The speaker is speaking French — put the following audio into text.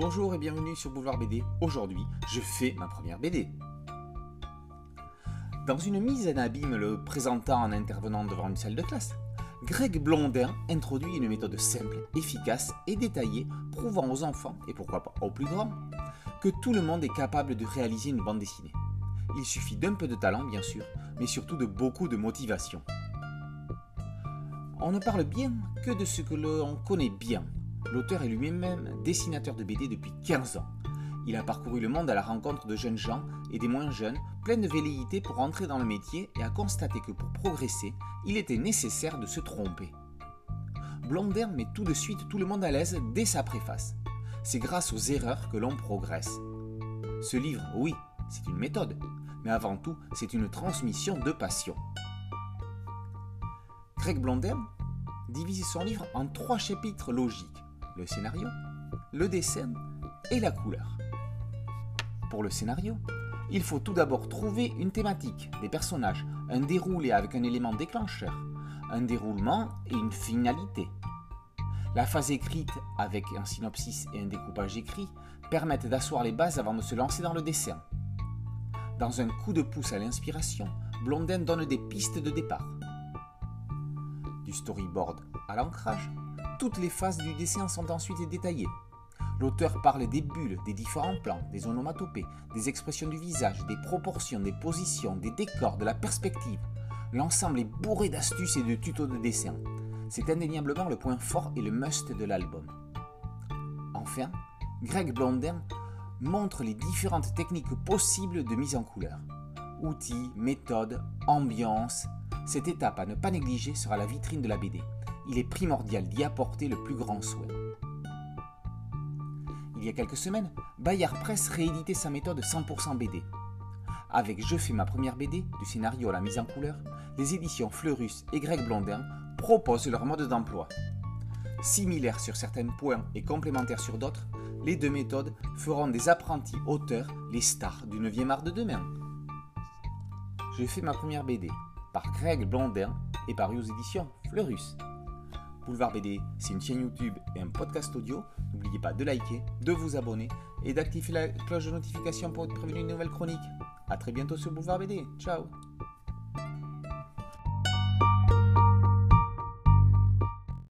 Bonjour et bienvenue sur Boulevard BD. Aujourd'hui, je fais ma première BD. Dans une mise en abîme le présentant en intervenant devant une salle de classe, Greg Blondin introduit une méthode simple, efficace et détaillée prouvant aux enfants, et pourquoi pas aux plus grands, que tout le monde est capable de réaliser une bande dessinée. Il suffit d'un peu de talent bien sûr, mais surtout de beaucoup de motivation. On ne parle bien que de ce que l'on connaît bien, L'auteur est lui-même dessinateur de BD depuis 15 ans. Il a parcouru le monde à la rencontre de jeunes gens et des moins jeunes, pleins de velléité pour entrer dans le métier et a constaté que pour progresser, il était nécessaire de se tromper. Blondin met tout de suite tout le monde à l'aise dès sa préface. C'est grâce aux erreurs que l'on progresse. Ce livre, oui, c'est une méthode, mais avant tout, c'est une transmission de passion. Greg Blondin divise son livre en trois chapitres logiques le scénario, le dessin et la couleur. Pour le scénario, il faut tout d'abord trouver une thématique, des personnages, un déroulé avec un élément déclencheur, un déroulement et une finalité. La phase écrite avec un synopsis et un découpage écrit permettent d'asseoir les bases avant de se lancer dans le dessin. Dans un coup de pouce à l'inspiration, Blondin donne des pistes de départ. Du storyboard à l'ancrage, toutes les phases du dessin sont ensuite détaillées. L'auteur parle des bulles, des différents plans, des onomatopées, des expressions du visage, des proportions, des positions, des décors, de la perspective. L'ensemble est bourré d'astuces et de tutos de dessin. C'est indéniablement le point fort et le must de l'album. Enfin, Greg Blondin montre les différentes techniques possibles de mise en couleur. Outils, méthodes, ambiance. Cette étape à ne pas négliger sera la vitrine de la BD il est primordial d'y apporter le plus grand soin. Il y a quelques semaines, Bayard Press rééditait sa méthode 100% BD. Avec Je fais ma première BD, du scénario à la mise en couleur, les éditions Fleurus et Greg Blondin proposent leur mode d'emploi. Similaires sur certains points et complémentaires sur d'autres, les deux méthodes feront des apprentis auteurs les stars du 9e art de demain. Je fais ma première BD par Greg Blondin et par aux éditions Fleurus. Boulevard BD, c'est une chaîne YouTube et un podcast audio. N'oubliez pas de liker, de vous abonner et d'activer la cloche de notification pour être prévenu une nouvelle chronique. A très bientôt sur Boulevard BD. Ciao